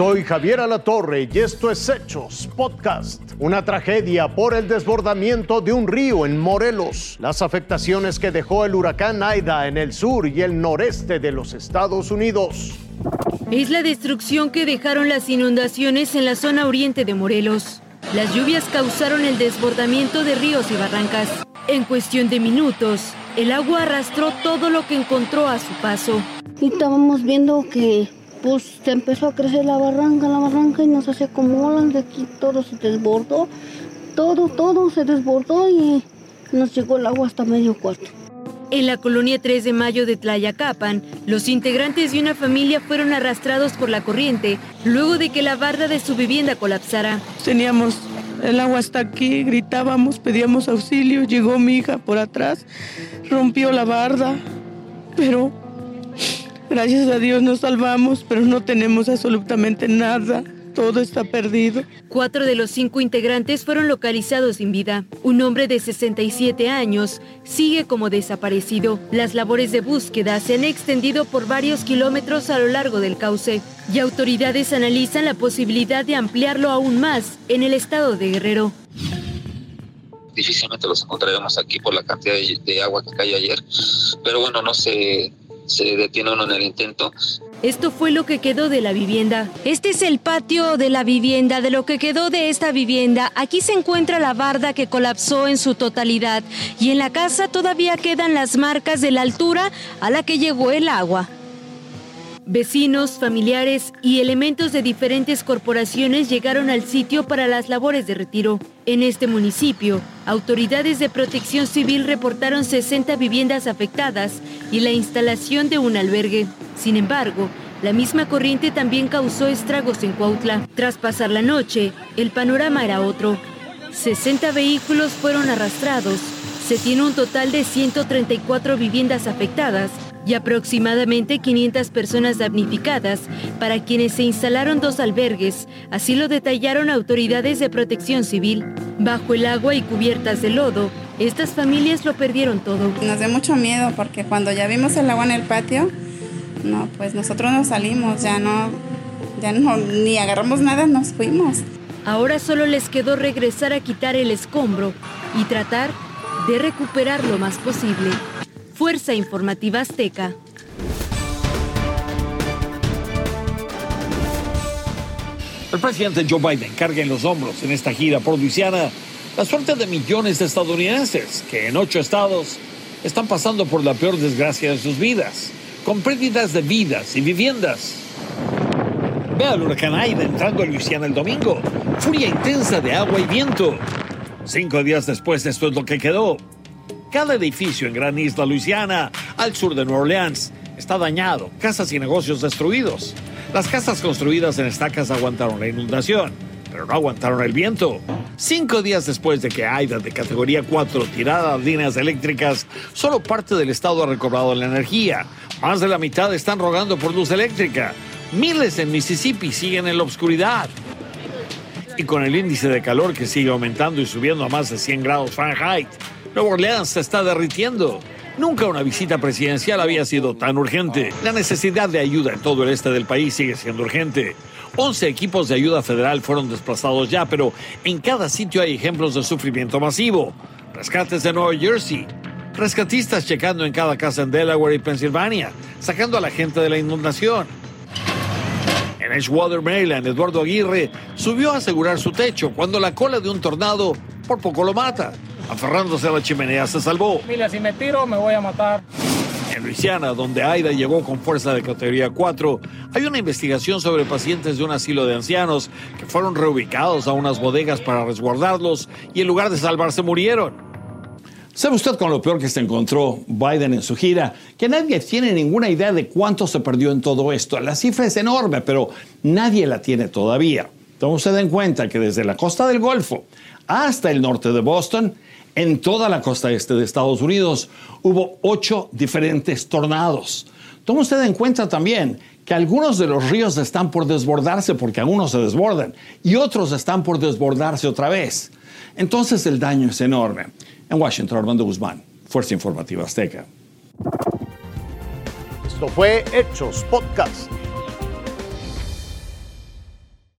Soy Javier Alatorre y esto es Hechos Podcast. Una tragedia por el desbordamiento de un río en Morelos. Las afectaciones que dejó el huracán Aida en el sur y el noreste de los Estados Unidos. Es la destrucción que dejaron las inundaciones en la zona oriente de Morelos. Las lluvias causaron el desbordamiento de ríos y barrancas. En cuestión de minutos, el agua arrastró todo lo que encontró a su paso. Y estábamos viendo que pues se empezó a crecer la barranca, la barranca y nos hace como olas de aquí, todo se desbordó, todo, todo se desbordó y nos llegó el agua hasta medio cuarto. En la colonia 3 de mayo de Tlayacapan, los integrantes de una familia fueron arrastrados por la corriente luego de que la barda de su vivienda colapsara. Teníamos el agua hasta aquí, gritábamos, pedíamos auxilio, llegó mi hija por atrás, rompió la barda, pero gracias a Dios nos salvamos, pero no tenemos absolutamente nada. Todo está perdido. Cuatro de los cinco integrantes fueron localizados sin vida. Un hombre de 67 años sigue como desaparecido. Las labores de búsqueda se han extendido por varios kilómetros a lo largo del cauce y autoridades analizan la posibilidad de ampliarlo aún más en el estado de Guerrero difícilmente los encontraremos aquí por la cantidad de, agua que cayó ayer. Pero bueno, no se, se detiene uno en el intento. Esto fue lo que quedó de la vivienda. Este es el patio de la vivienda, de lo que quedó de esta vivienda. Aquí se encuentra la barda que colapsó en su totalidad y en la casa todavía quedan las marcas de la altura a la que llegó el agua. Vecinos, familiares y elementos de diferentes corporaciones llegaron al sitio para las labores de retiro. En este municipio, autoridades de protección civil reportaron 60 viviendas afectadas y la instalación de un albergue. Sin embargo, la misma corriente también causó estragos en Cuautla. Tras pasar la noche, el panorama era otro. 60 vehículos fueron arrastrados. Se tiene un total de 134 viviendas afectadas y aproximadamente 500 personas damnificadas, para quienes se instalaron dos albergues, así lo detallaron autoridades de protección civil. Bajo el agua y cubiertas de lodo, estas familias lo perdieron todo. Nos dio mucho miedo porque cuando ya vimos el agua en el patio, no, pues nosotros nos salimos, ya no, ya no, ni agarramos nada, nos fuimos. Ahora solo les quedó regresar a quitar el escombro y tratar de recuperar lo más posible. Fuerza Informativa Azteca. El presidente Joe Biden carga en los hombros en esta gira por Luisiana la suerte de millones de estadounidenses que en ocho estados están pasando por la peor desgracia de sus vidas, con pérdidas de vidas y viviendas. Ve al huracán Aida entrando a Luisiana el domingo, furia intensa de agua y viento. Cinco días después esto es lo que quedó. Cada edificio en Gran Isla, Luisiana, al sur de Nueva Orleans, está dañado, casas y negocios destruidos. Las casas construidas en estacas aguantaron la inundación, pero no aguantaron el viento. Cinco días después de que Aida de categoría 4 tirara las líneas eléctricas, solo parte del estado ha recobrado la energía. Más de la mitad están rogando por luz eléctrica. Miles en Mississippi siguen en la oscuridad. Y con el índice de calor que sigue aumentando y subiendo a más de 100 grados Fahrenheit, Nueva Orleans se está derritiendo. Nunca una visita presidencial había sido tan urgente. La necesidad de ayuda en todo el este del país sigue siendo urgente. 11 equipos de ayuda federal fueron desplazados ya, pero en cada sitio hay ejemplos de sufrimiento masivo. Rescates de Nueva Jersey, rescatistas checando en cada casa en Delaware y Pensilvania, sacando a la gente de la inundación. En Edgewater, Maryland, Eduardo Aguirre subió a asegurar su techo cuando la cola de un tornado por poco lo mata. Aferrándose a la chimenea se salvó. Mira, si me tiro me voy a matar. En Luisiana, donde Aida llegó con fuerza de categoría 4, hay una investigación sobre pacientes de un asilo de ancianos que fueron reubicados a unas bodegas para resguardarlos y en lugar de salvarse murieron. ¿Sabe usted con lo peor que se encontró Biden en su gira? Que nadie tiene ninguna idea de cuánto se perdió en todo esto. La cifra es enorme, pero nadie la tiene todavía. Entonces se den cuenta que desde la costa del Golfo hasta el norte de Boston, en toda la costa este de Estados Unidos hubo ocho diferentes tornados. Toma usted en cuenta también que algunos de los ríos están por desbordarse porque algunos se desbordan y otros están por desbordarse otra vez. Entonces el daño es enorme. En Washington, Armando Guzmán, Fuerza Informativa Azteca. Esto fue Hechos Podcast.